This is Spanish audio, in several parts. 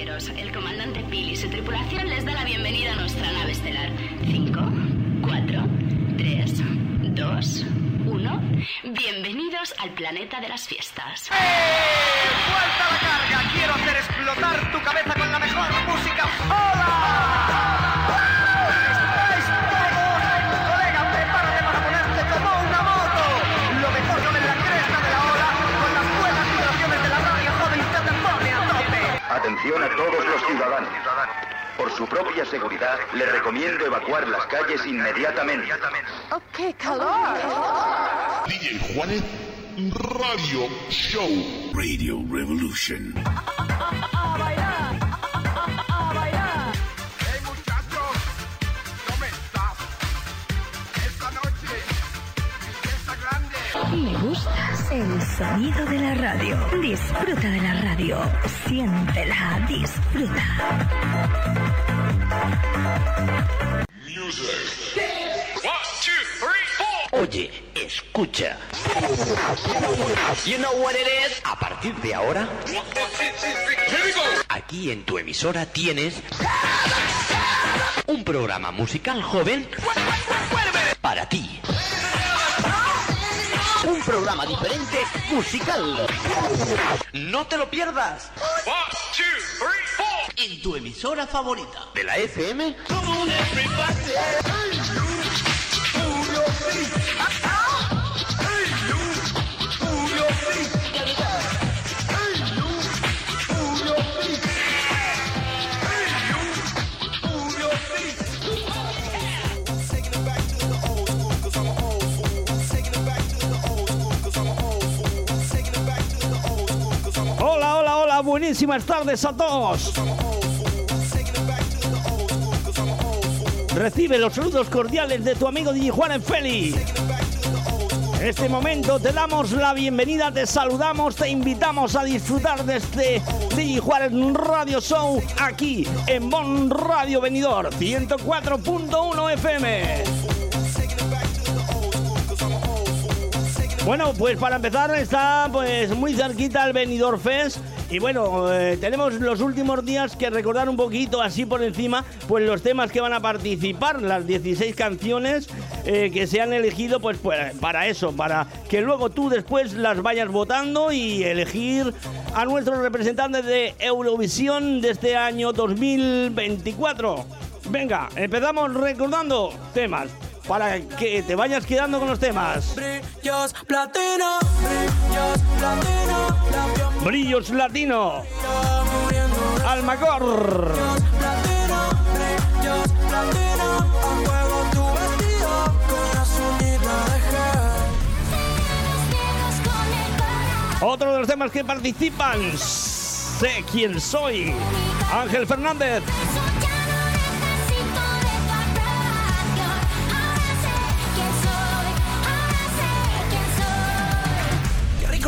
pasajeros, el comandante Pil y su tripulación les da la bienvenida a nuestra nave estelar. 5, 4, 3, 2, 1. Bienvenidos al planeta de las fiestas. ¡Eh! ¡Vuelta a la carga! Quiero hacer explotar tu cabeza con la mejor música. ¡Hola! Atención a todos los ciudadanos. Por su propia seguridad, le recomiendo evacuar las calles inmediatamente. ¡Oh, qué calor! DJ Juanet Radio Show. Radio Revolution. el sonido de la radio. Disfruta de la radio. Siéntela, disfruta. Oye, escucha. You know what it is? A partir de ahora, aquí en tu emisora tienes un programa musical joven para ti. Un programa diferente musical. No te lo pierdas. En tu emisora favorita de la FM. Hola, buenísimas tardes a todos. Recibe los saludos cordiales de tu amigo DJ Juan en Feli. En este momento te damos la bienvenida, te saludamos, te invitamos a disfrutar de este DJ Juan Radio Show aquí en Bon Radio Venidor 104.1 FM. Bueno, pues para empezar está pues muy cerquita el Benidorm Fest y bueno, eh, tenemos los últimos días que recordar un poquito así por encima pues los temas que van a participar, las 16 canciones eh, que se han elegido pues, pues para eso, para que luego tú después las vayas votando y elegir a nuestros representantes de Eurovisión de este año 2024. Venga, empezamos recordando temas para que te vayas quedando con los temas. Brillos platino, brillos platino, Brillos Latino, muriendo. Almacor, Platino, brillos platino, a fuego tu vestido con la sunita de gel. otro de los temas que participan. Sé quién soy. Ángel Fernández,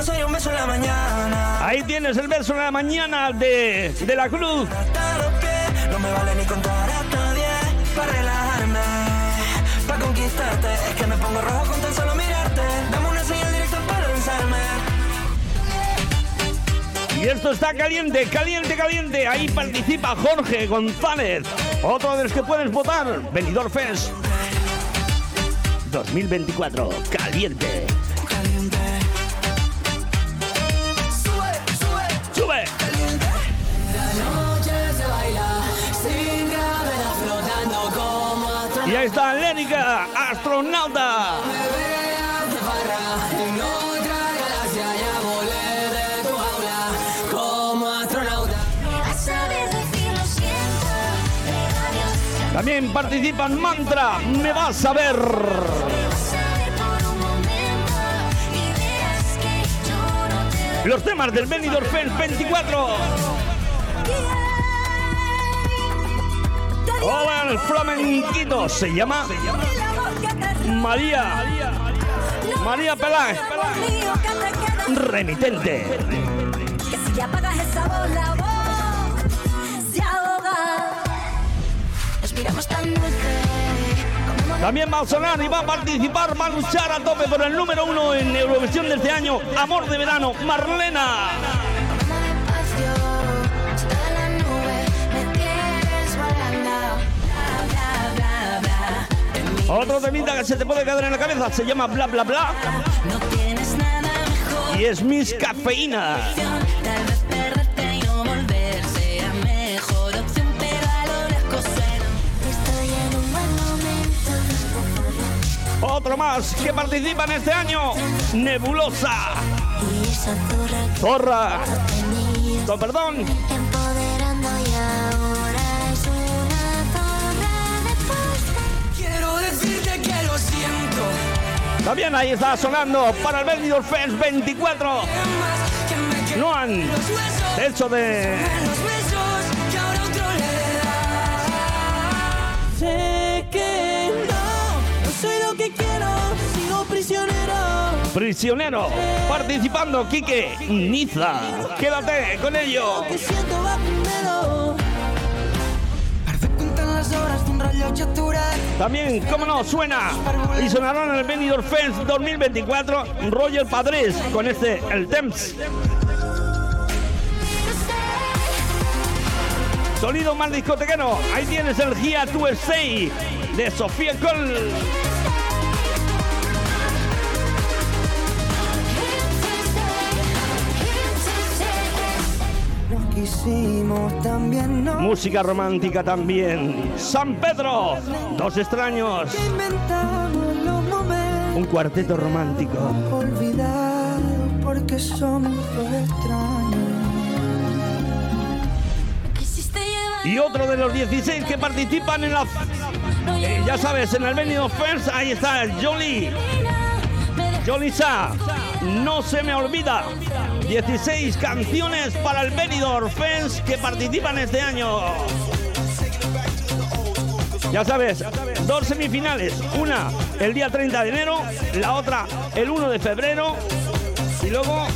sería un beso en la mañana. ahí tienes el verso de la mañana de, de la cruz. Hasta los pies, no me vale ni contar hasta diez para relajarme, para conquistarte. Es que me pongo rojo con tan solo mirarte. Dame una señal directa para lanzarme. Y esto está caliente, caliente, caliente. Ahí participa Jorge González. Otro de los que puedes votar. Benidorm Fest 2024. Caliente. Caliente. Jaula como astronauta. También participan Mantra, me vas a ver. Los temas del Benidorm Fest 24. Hola, el flamenquito se llama María. María Peláez. Remitente. También va a sonar y va a participar, va a luchar a tope por el número uno en Eurovisión de este año. Amor de verano, Marlena. Otro temita que se te puede quedar en la cabeza se llama Bla Bla Bla. Y es Miss Cafeína. Otro más que participan este año, Nebulosa, zorra. Perdón, también ahí está sonando para el Benidorm Fest 24. Más que me quedan No han hecho de. Sé que no, no soy lo que quiero, sigo prisionero. prisionero participando Quique Niza. Quédate con ello. Que siento va También, como no, suena y sonará en el Benidorm Fest 2024 Roger Padres con este El Temps. Sonido más discotequero. Ahí tienes el Gia to Stay de Sofía Cole. Música romántica también. San Pedro, dos extraños. Un cuarteto romántico. olvidados porque somos dos extraños. Y otro de los 16 que participan en la... eh, ya sabes, en el Benidorm Fest, ahí está Jolie. Jolie Sa, no se me olvida. 16 canciones para el Benidorm Fest que participan este año. Ya sabes, dos semifinales. Una el día 30 de enero, la otra el 1 de febrero. Y luego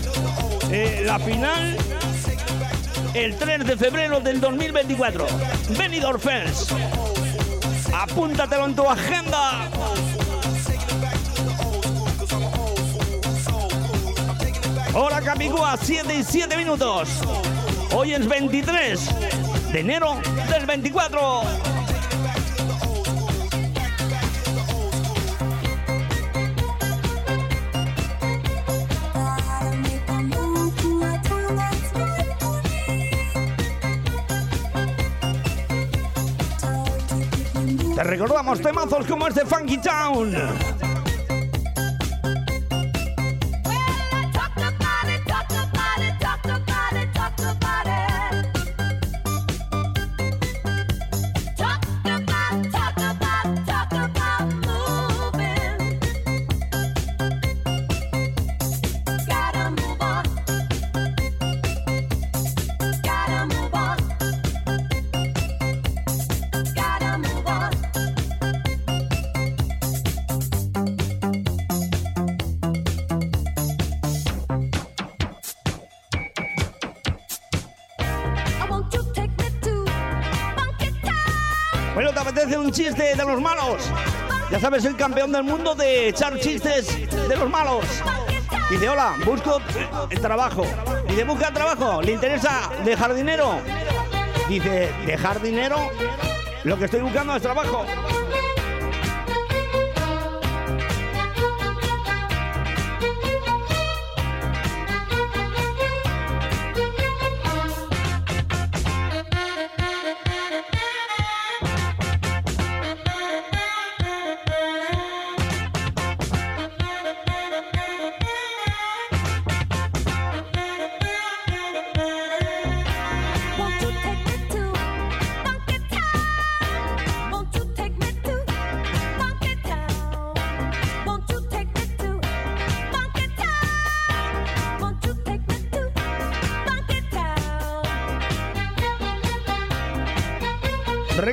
eh, la final el 3 de febrero del 2024. Benidorm Fest. Apúntatelo en tu agenda. Hora Capicúa, 7 y 7 minutos. Hoy es 23 de enero del 24. Te recordamos temazos como este Funky Town. Ya sabes, el campeón del mundo de echar chistes de los malos. Dice, hola, busco el trabajo. Dice, busca trabajo. ¿Le interesa de jardinero? Dice, ¿de jardinero? Lo que estoy buscando es trabajo.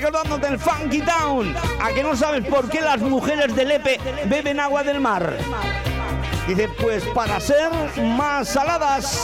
Recordándote el Funky Town. ¿A que no sabes por qué las mujeres del Lepe beben agua del mar? Dice, pues para ser más saladas.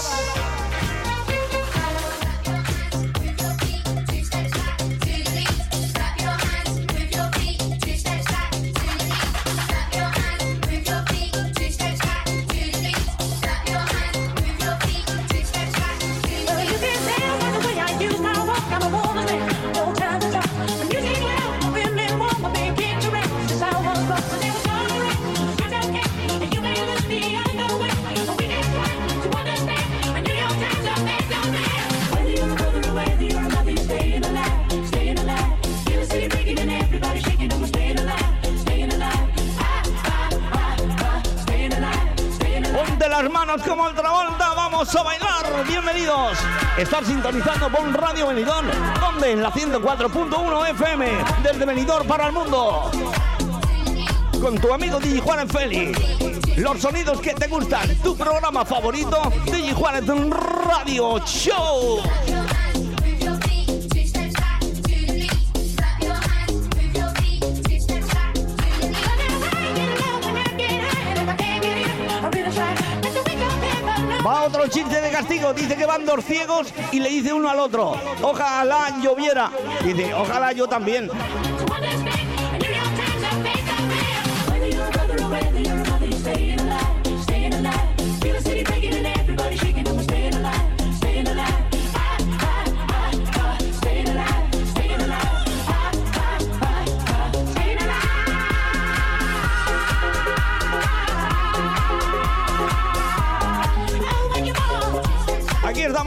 Estar sintonizando Bon Radio Benidorm, donde en la 104.1 FM, desde Benidorm para el mundo. Con tu amigo Juan Félix. Los sonidos que te gustan, tu programa favorito, DJ Juan Radio Show. Otro chiste de castigo. Dice que van dos ciegos y le dice uno al otro. Ojalá lloviera. Dice, ojalá yo también.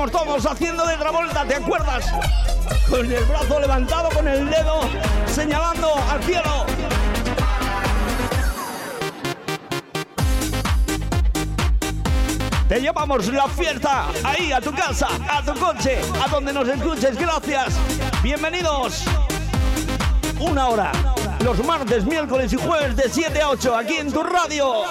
Estamos todos haciendo de Travolta, ¿te acuerdas? Con el brazo levantado, con el dedo señalando al cielo. Te llevamos la fiesta ahí a tu casa, a tu coche, a donde nos escuches. Gracias. Bienvenidos. Una hora. Los martes, miércoles y jueves de 7 a 8 aquí en tu radio.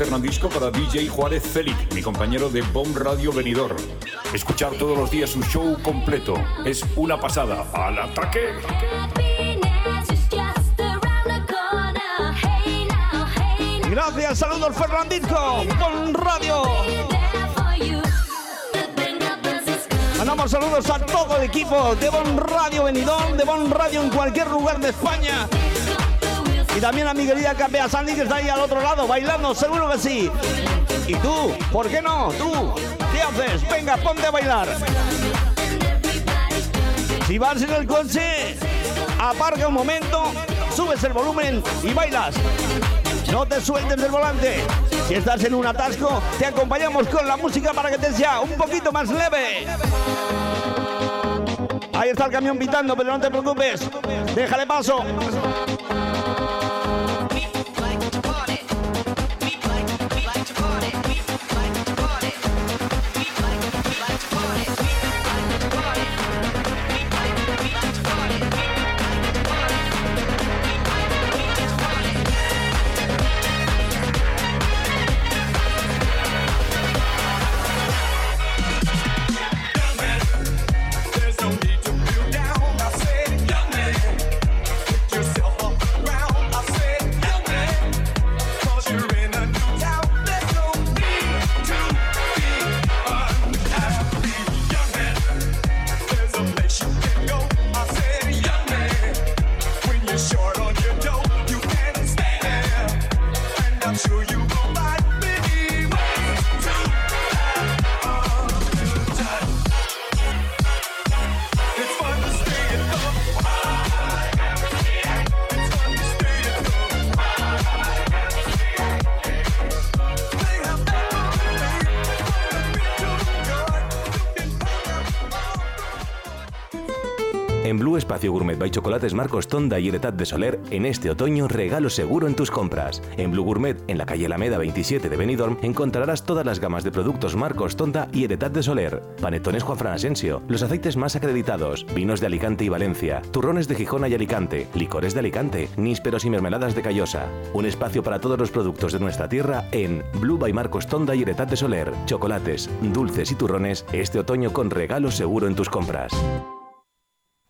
Fernandisco para DJ Juárez Félix, mi compañero de Bomb Radio Venidor. Escuchar todos los días su show completo es una pasada. ¡Al ataque! Gracias, saludos Fernandisco, Bon Radio. Mandamos saludos a todo el equipo de Bon Radio Benidorm, de Bon Radio en cualquier lugar de España. Y también a mi querida Capea Sandy que está ahí al otro lado bailando, seguro que sí. ¿Y tú? ¿Por qué no? ¿Tú? ¿Qué haces? Venga, ponte a bailar. Si vas en el coche, aparca un momento, subes el volumen y bailas. No te sueltes del volante. Si estás en un atasco, te acompañamos con la música para que te sea un poquito más leve. Ahí está el camión pitando, pero no te preocupes. Déjale paso. Espacio Gourmet by Chocolates Marcos Tonda y Heretat de Soler, en este otoño regalo seguro en tus compras. En Blue Gourmet, en la calle Alameda 27 de Benidorm, encontrarás todas las gamas de productos Marcos Tonda y Heretat de Soler. Panetones Juan Fran Asensio, los aceites más acreditados, vinos de Alicante y Valencia, turrones de Gijona y Alicante, licores de Alicante, nísperos y mermeladas de Callosa. Un espacio para todos los productos de nuestra tierra en Blue by Marcos Tonda y Heretat de Soler. Chocolates, dulces y turrones este otoño con regalo seguro en tus compras.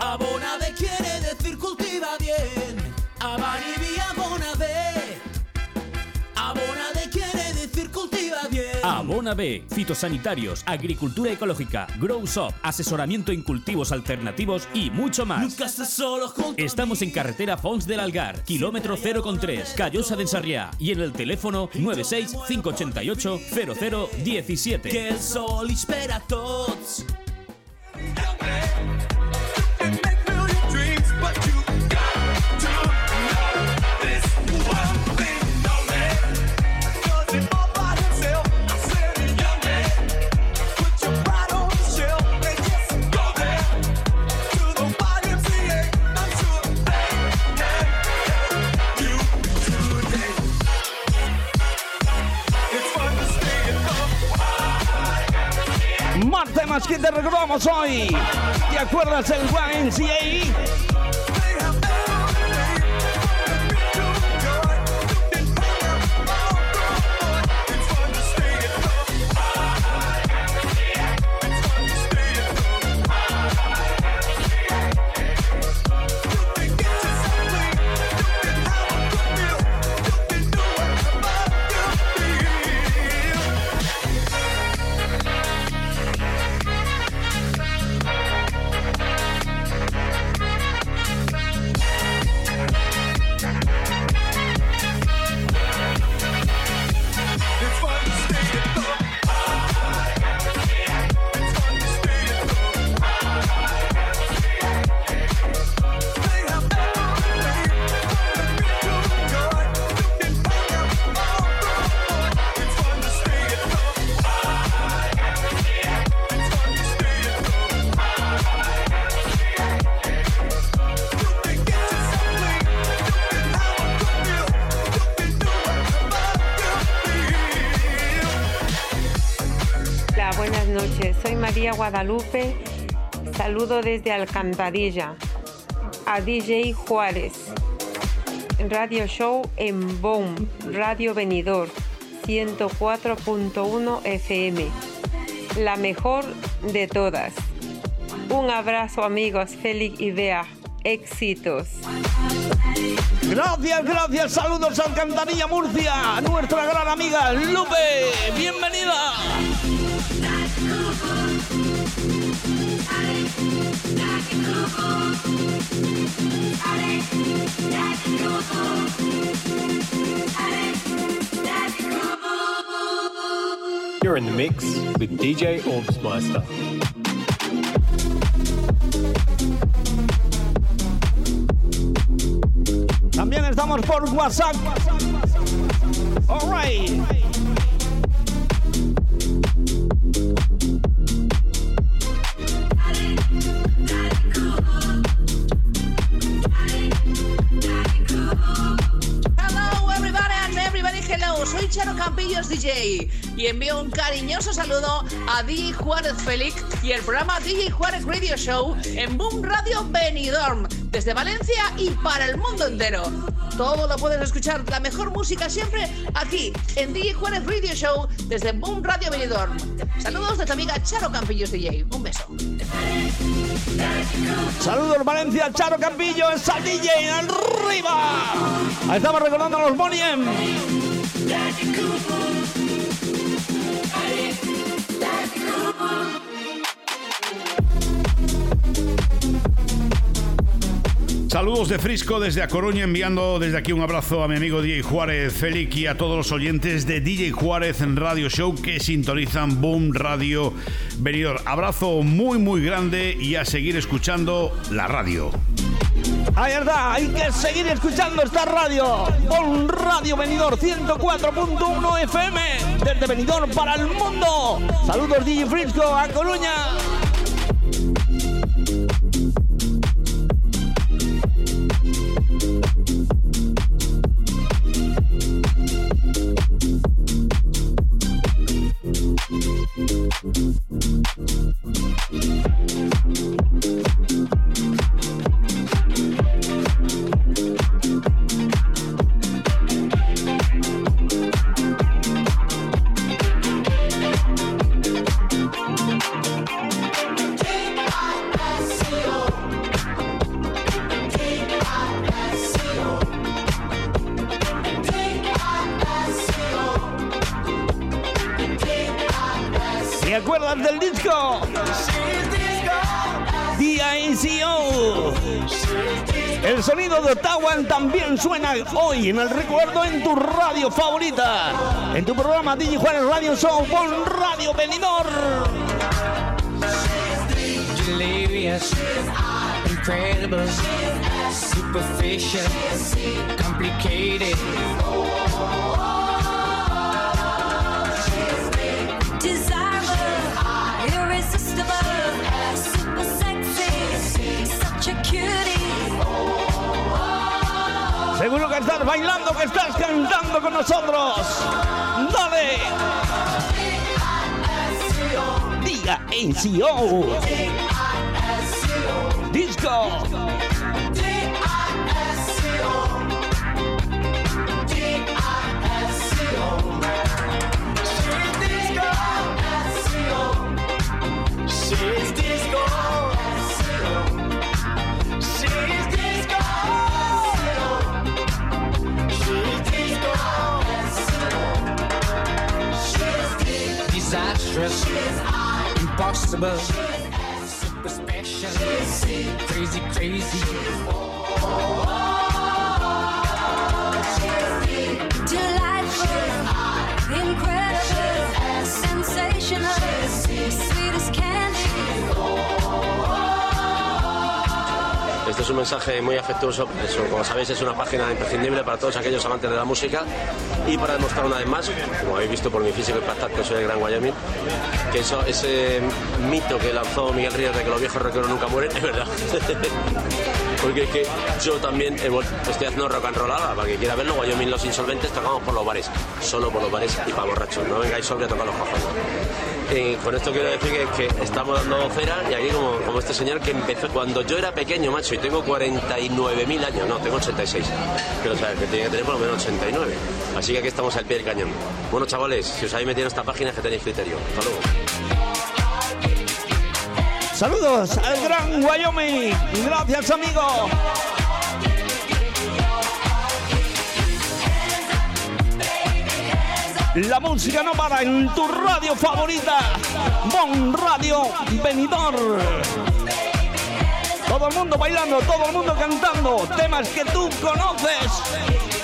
Abonade quiere decir cultiva bien. Abani via Bonave. Abonade quiere decir cultiva bien. Abona B, fitosanitarios, agricultura ecológica, Grow Shop, asesoramiento en cultivos alternativos y mucho más. Nunca estás solo junto Estamos en carretera Fons del Algar, kilómetro 0,3, Callosa de Ensarriá y en el teléfono 96 588 0017. Que el sol espera a tots. Que te recordamos hoy. ¿Te acuerdas del YMCA? Guadalupe. Saludo desde Alcantarilla a DJ Juárez. Radio Show en BOM, Radio Venidor, 104.1 FM. La mejor de todas. Un abrazo amigos, Félix y Bea. Éxitos. Gracias, gracias. Saludos a Alcantarilla Murcia. Nuestra gran amiga Lupe. Bienvenida. You're in the mix with DJ Orbsmeister. También estamos por WhatsApp. All right. Charo Campillos DJ y envío un cariñoso saludo a Di Juárez Félix y el programa DJ Juárez Radio Show en Boom Radio Benidorm, desde Valencia y para el mundo entero. Todo lo puedes escuchar, la mejor música siempre aquí en DJ Juárez Radio Show desde Boom Radio Benidorm. Saludos de tu amiga Charo Campillos DJ. Un beso. Saludos Valencia, Charo Campillo, esa DJ arriba. Ahí estamos recordando a los Bonnie Saludos de Frisco desde A Coruña, enviando desde aquí un abrazo a mi amigo DJ Juárez Félix y a todos los oyentes de DJ Juárez en Radio Show que sintonizan Boom Radio Venidor. Abrazo muy muy grande y a seguir escuchando la radio. Ahí está, hay que seguir escuchando esta radio. Boom Radio Venidor 104.1 FM desde Venidor para el mundo. Saludos DJ Frisco a Coruña. Tawan también suena hoy en el recuerdo en tu radio favorita. En tu programa DJ Juárez Radio Show con Radio Benidor. delirious, incredible, superficial, complicated. Desirable, irresistible, super sexy, such a cutie. Seguro que estás bailando, que estás cantando con nosotros. Dale. Diga ACO. Disco. She's Super special. Crazy, crazy. Oh, oh, oh, es un mensaje muy afectuoso. Como sabéis, es una página imprescindible para todos aquellos amantes de la música y para demostrar una vez más, como habéis visto por mi físico impactante, soy el Gran Wyoming, que eso, ese mito que lanzó Miguel Ríos de que los viejos rockeros nunca mueren, es verdad. Porque es que yo también estoy haciendo rock and rollada, para que quiera verlo, Wyoming Los Insolventes tocamos por los bares, solo por los bares y para borrachos, no vengáis sobre a tocar los cojones. Con esto quiero decir que, que estamos dando cera y aquí como, este señor que empezó cuando yo era pequeño, macho, y tengo 49.000 años, no, tengo 86, pero sea, que tiene que tener por lo menos 89. Así que aquí estamos al pie del cañón. Bueno, chavales, si os habéis metido en esta página que tenéis criterio. Hasta luego. Saludos al Gran Wyoming. Gracias, amigo. La música no para en tu radio favorita. Bon Radio Venidor. Todo el mundo bailando, todo el mundo cantando temas que tú conoces.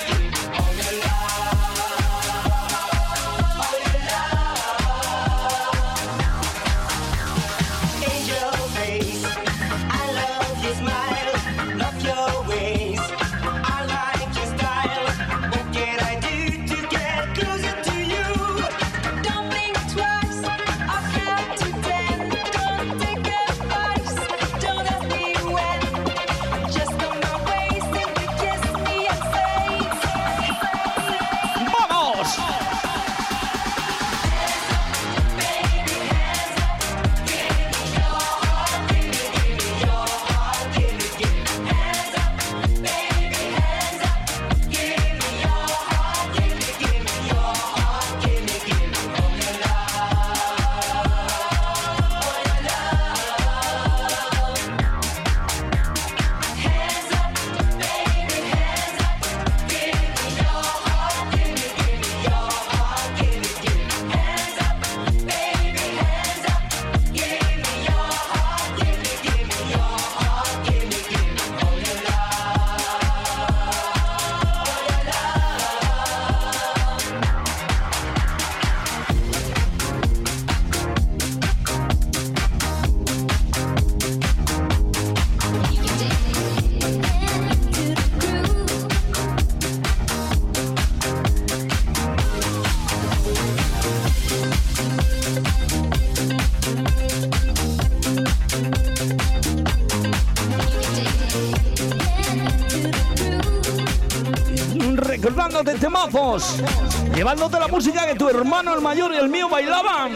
Llevándote la música que tu hermano el mayor y el mío bailaban.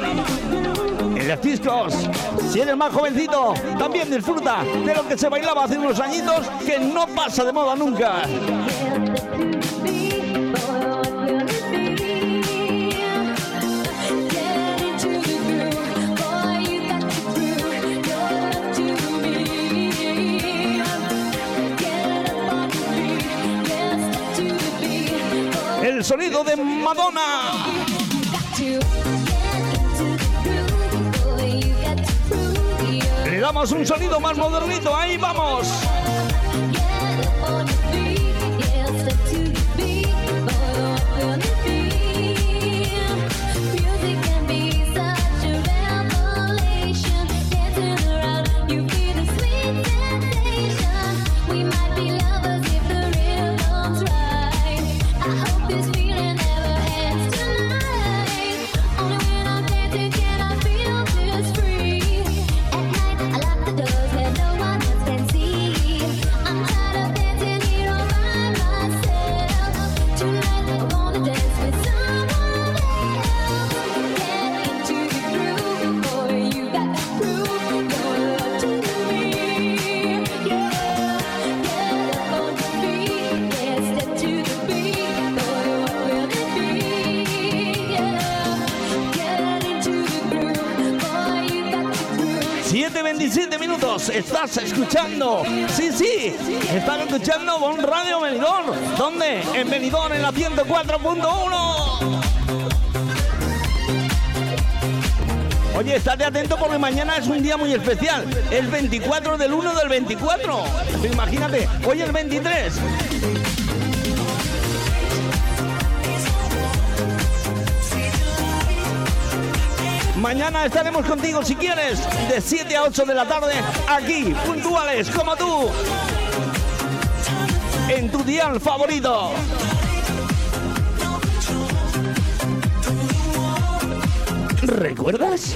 En los discos, si eres más jovencito, también disfruta de lo que se bailaba hace unos añitos que no pasa de moda nunca. Le damos un sonido más modernito, ahí vamos. Estás escuchando. Sí, sí, estás escuchando Bon Radio Benidorm. ¿Dónde? En Benidorm, en la 104.1. Oye, estate atento porque mañana es un día muy especial. El 24 del 1 del 24. Imagínate, hoy el 23. Mañana estaremos contigo si quieres, de 7 a 8 de la tarde, aquí, puntuales como tú, en tu dial favorito. ¿Recuerdas?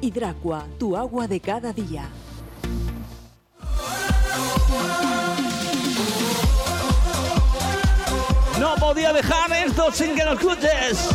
Hidracua, tu agua de cada día. No podía dejar esto sin que lo escuches.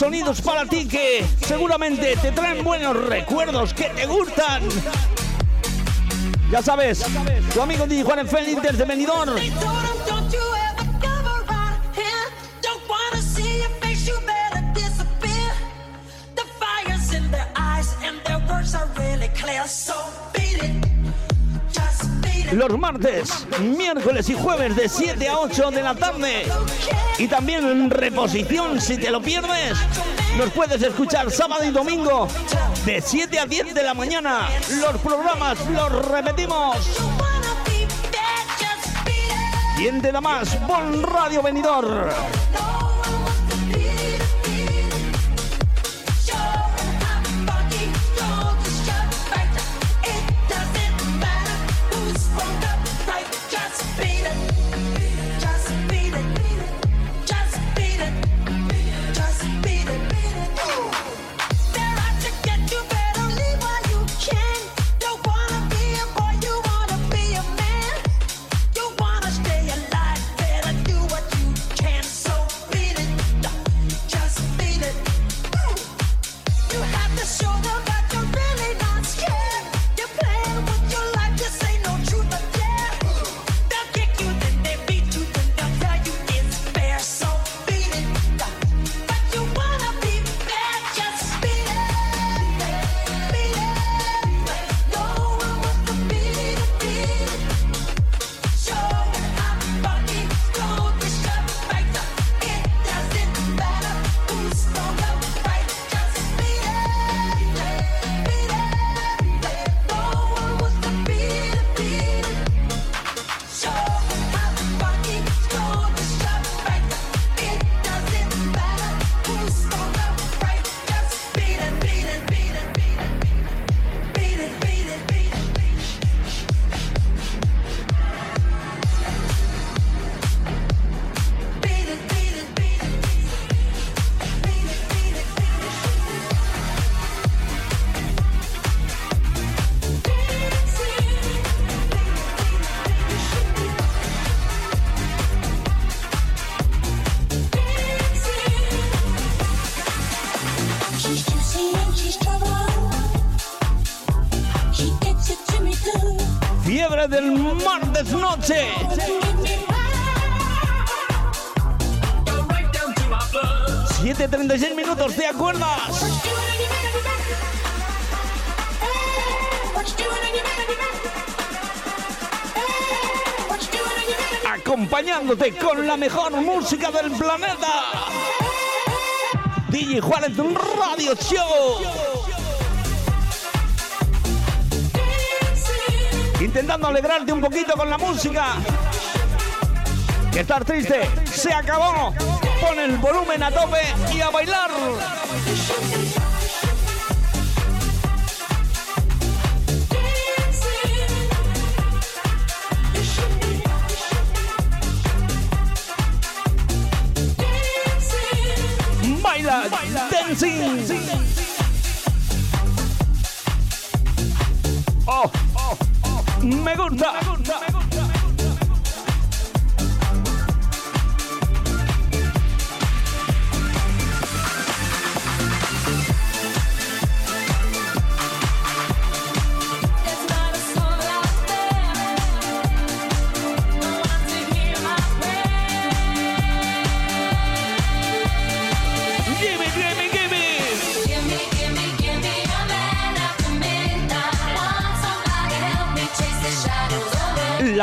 Sonidos para ti que seguramente te traen buenos recuerdos que te gustan. Ya sabes, tu amigo DJ Juan Félix desde Benidorm. Los martes, miércoles y jueves de 7 a 8 de la tarde. Y también en reposición, si te lo pierdes, nos puedes escuchar sábado y domingo de 7 a 10 de la mañana. Los programas los repetimos. ¿Quién te da más? Bon Radio Venidor. Radio. Intentando alegrarte un poquito con la música. Que estar triste se acabó. Pon el volumen a tope y a bailar.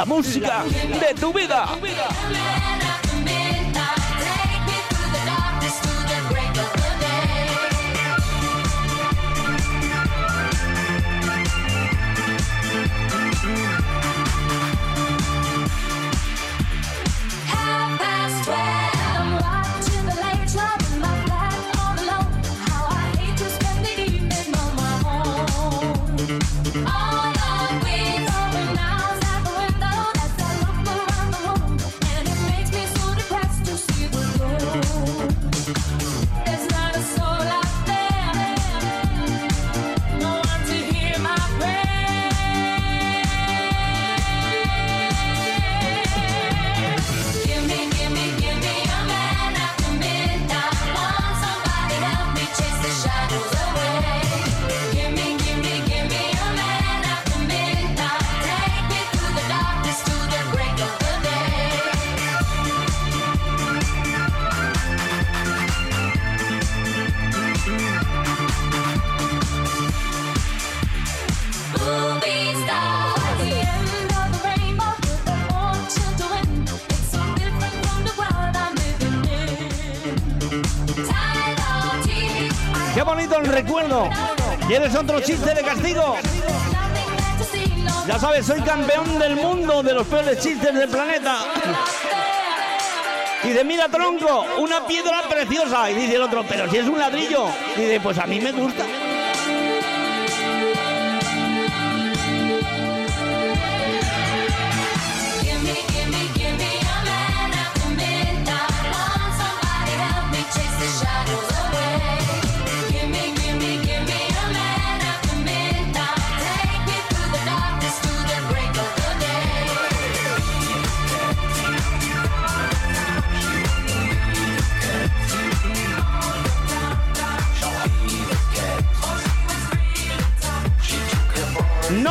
Música de tu vida. Qué bonito el recuerdo. ¿Quieres otro chiste de castigo? Ya sabes, soy campeón del mundo de los peores chistes del planeta. Y de mira tronco, una piedra preciosa. Y dice el otro, pero si es un ladrillo. Y dice, pues a mí me gusta.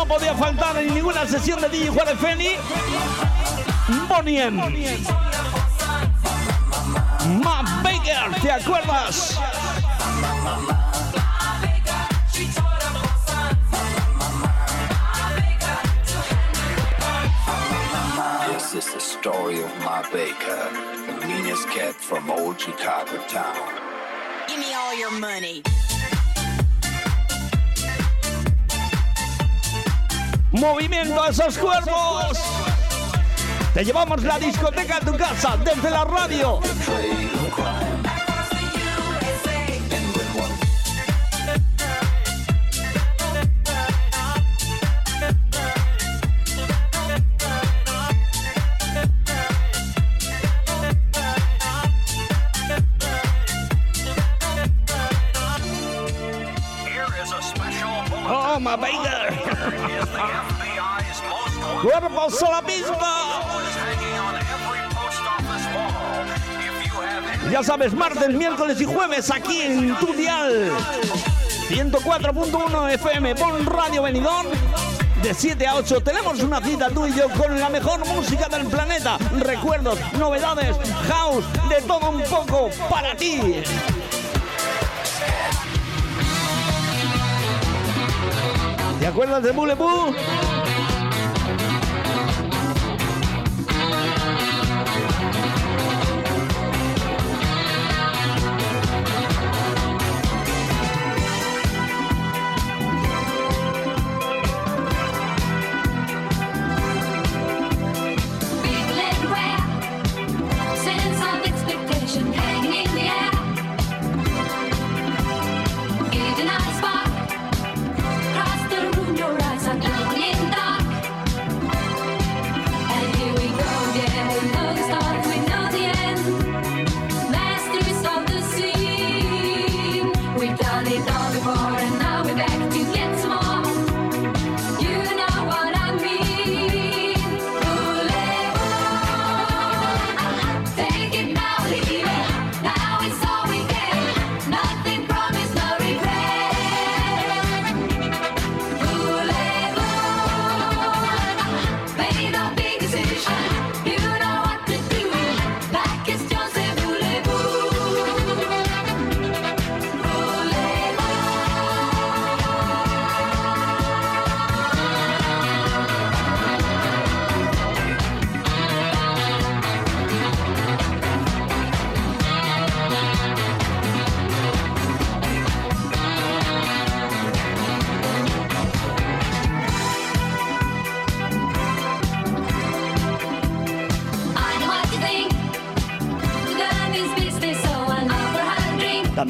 No podía faltar en ninguna sesión de DJ Juárez Feni. Boniem. Matt Baker, ¿te acuerdas? This is the story of my baker, the meanest cat from old Chicago town. Give me all your money. Movimiento a esos cuerpos. Te llevamos la discoteca a tu casa desde la radio. Oh, my baker. Cuerpos a la misma. Ya sabes, martes, miércoles y jueves aquí en tu dial. 104.1 FM, Bon Radio Benidorm. de 7 a 8 tenemos una cita tú y yo con la mejor música del planeta. Recuerdos, novedades, house, de todo un poco para ti. ¿Te acuerdas de Bule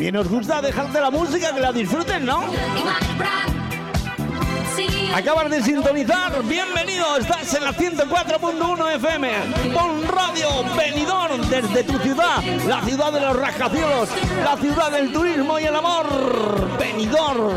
También nos gusta dejarte la música, que la disfruten, ¿no? Acabas de sintonizar, bienvenido, estás en la 104.1 FM, con Radio Benidorm desde tu ciudad, la ciudad de los rascacielos, la ciudad del turismo y el amor, Benidorm.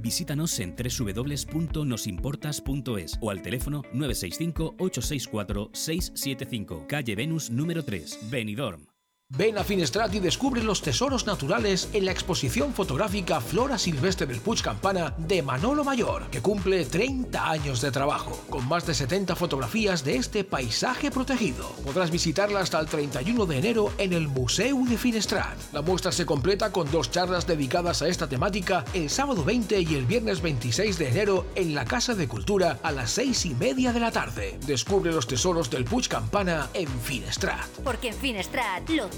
Visítanos en www.nosimportas.es o al teléfono 965 864 675, calle Venus número 3, Benidorm. Ven a Finestrat y descubre los tesoros naturales en la exposición fotográfica Flora Silvestre del Puig Campana de Manolo Mayor, que cumple 30 años de trabajo, con más de 70 fotografías de este paisaje protegido. Podrás visitarla hasta el 31 de enero en el Museo de Finestrat. La muestra se completa con dos charlas dedicadas a esta temática el sábado 20 y el viernes 26 de enero en la Casa de Cultura a las 6 y media de la tarde. Descubre los tesoros del Puig Campana en Finestrat. Porque en Finestrat lo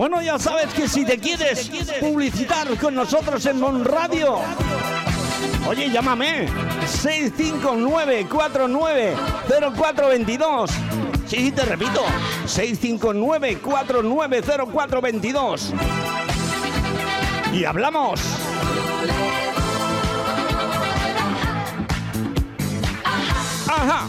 Bueno, ya sabes que si te quieres publicitar con nosotros en Mon Radio, oye, llámame 659-490422. Sí, sí, te repito, 659-490422. Y hablamos. Ajá.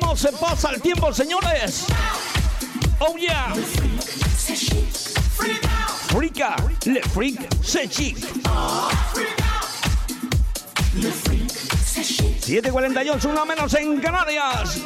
¿Cómo se pasa el tiempo, señores? Oh yeah. Frica, le freak, se chic. 7.48, una menos en Canarias.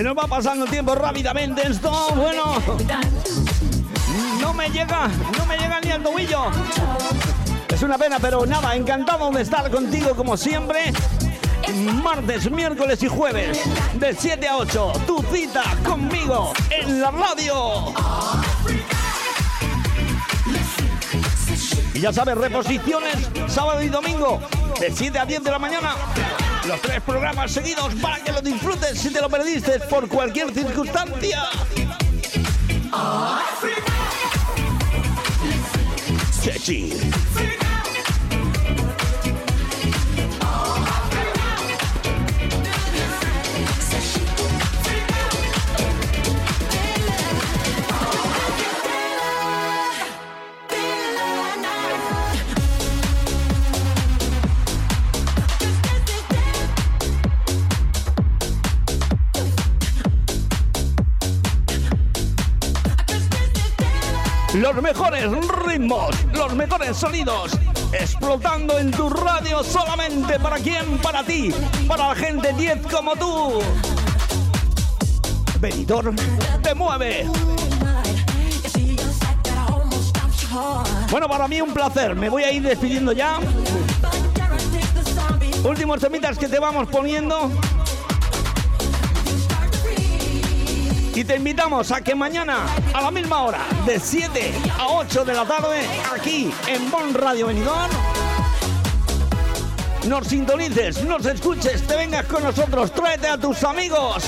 Se nos va pasando el tiempo rápidamente. Esto, bueno. No me llega, no me llega ni al tobillo. Es una pena, pero nada, encantado de estar contigo como siempre. Martes, miércoles y jueves, de 7 a 8, tu cita conmigo en la radio. Y ya sabes, reposiciones sábado y domingo, de 7 a 10 de la mañana. Los tres programas seguidos para que lo disfrutes si te lo perdiste por cualquier circunstancia. Los mejores ritmos, los mejores sonidos, explotando en tu radio solamente para quién, para ti, para la gente 10 como tú. Benidorm te mueve. Bueno, para mí un placer. Me voy a ir despidiendo ya. Últimos temitas que te vamos poniendo. Y te invitamos a que mañana a la misma hora, de 7 a 8 de la tarde, aquí en Bon Radio Benidorm, nos sintonices, nos escuches, te vengas con nosotros, tráete a tus amigos.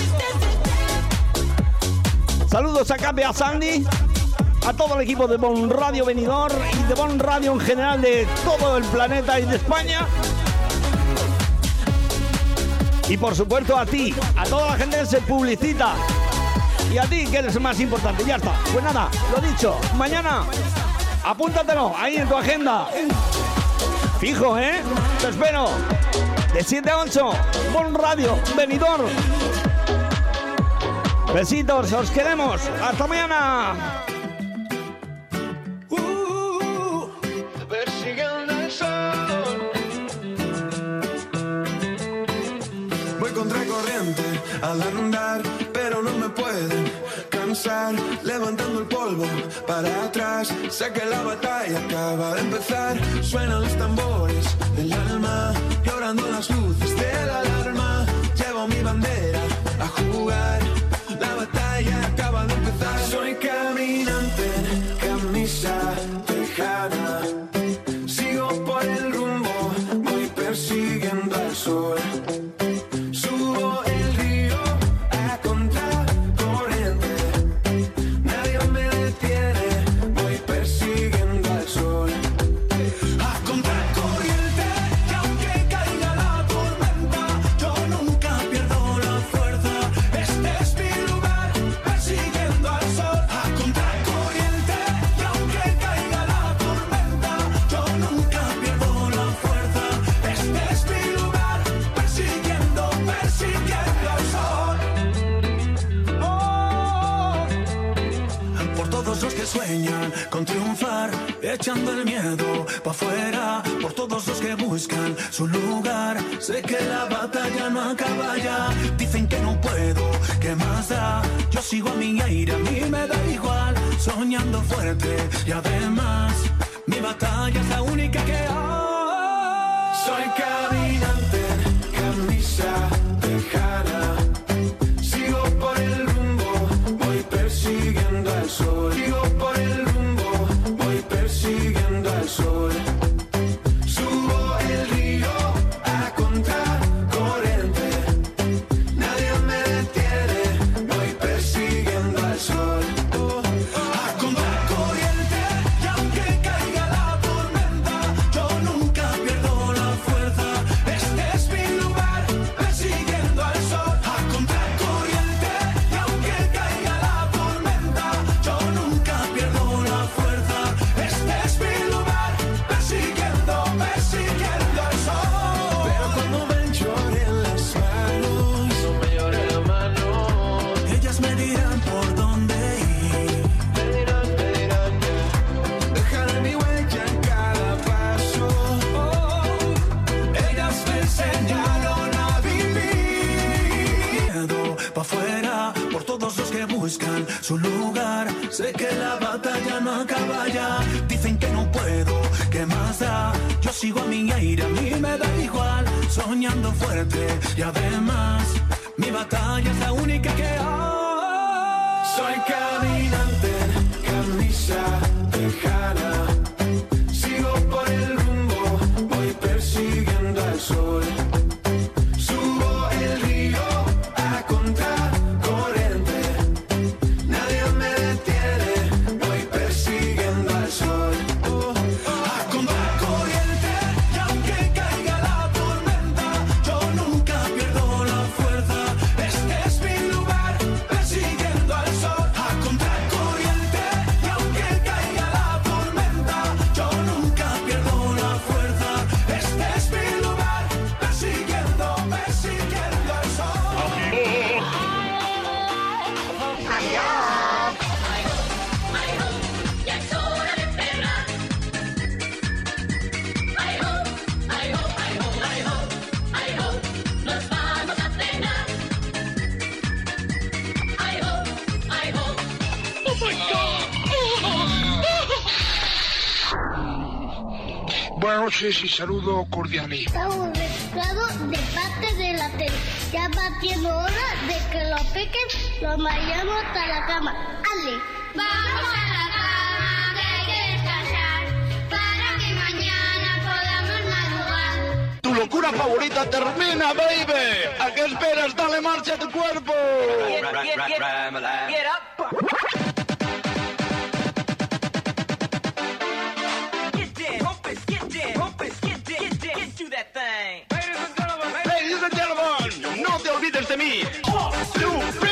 Saludos a Cape, a Sandy, a todo el equipo de Bon Radio Benidorm y de Bon Radio en general de todo el planeta y de España. Y por supuesto a ti, a toda la gente que se publicita. Y a ti, que eres más importante. Ya está. Pues nada, lo dicho. Mañana, apúntatelo ahí en tu agenda. Fijo, ¿eh? Te espero. De 7 a 8, Bon Radio, venidor. Besitos, os queremos. Hasta mañana. al andar, no me pueden cansar. Levantando el polvo para atrás, sé que la batalla acaba de empezar. Suenan los tambores del alma, llorando las luces de la alarma. Llevo mi bandera a jugar, la batalla acaba de empezar. Soy caminante, camisa tejana. Sigo por el rumbo, voy persiguiendo al sol. Dicen que no puedo, ¿qué más da? Yo sigo a mi aire, a mí me da igual. Soñando fuerte y además, mi batalla es la única que hay. Soy caminante, camisa noches y saludo cordiales. Estamos mezclados de parte de la tele. Ya va siendo hora de que lo pequen, lo vayamos hasta la cama. ¡Ale! Vamos a la cama, que hay que descansar, para que mañana podamos madrugar. Tu locura favorita termina, baby. ¿A qué esperas? Dale marcha a tu cuerpo. Get up. No te olvides de mí.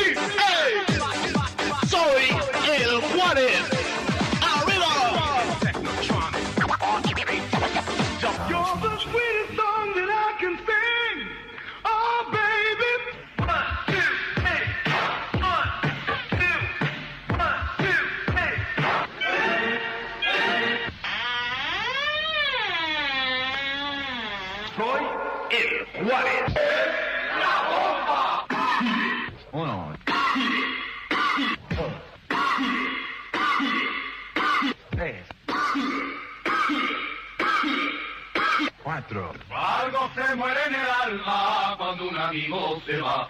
nuestro. Algo se muere en el alma cuando un amigo se va.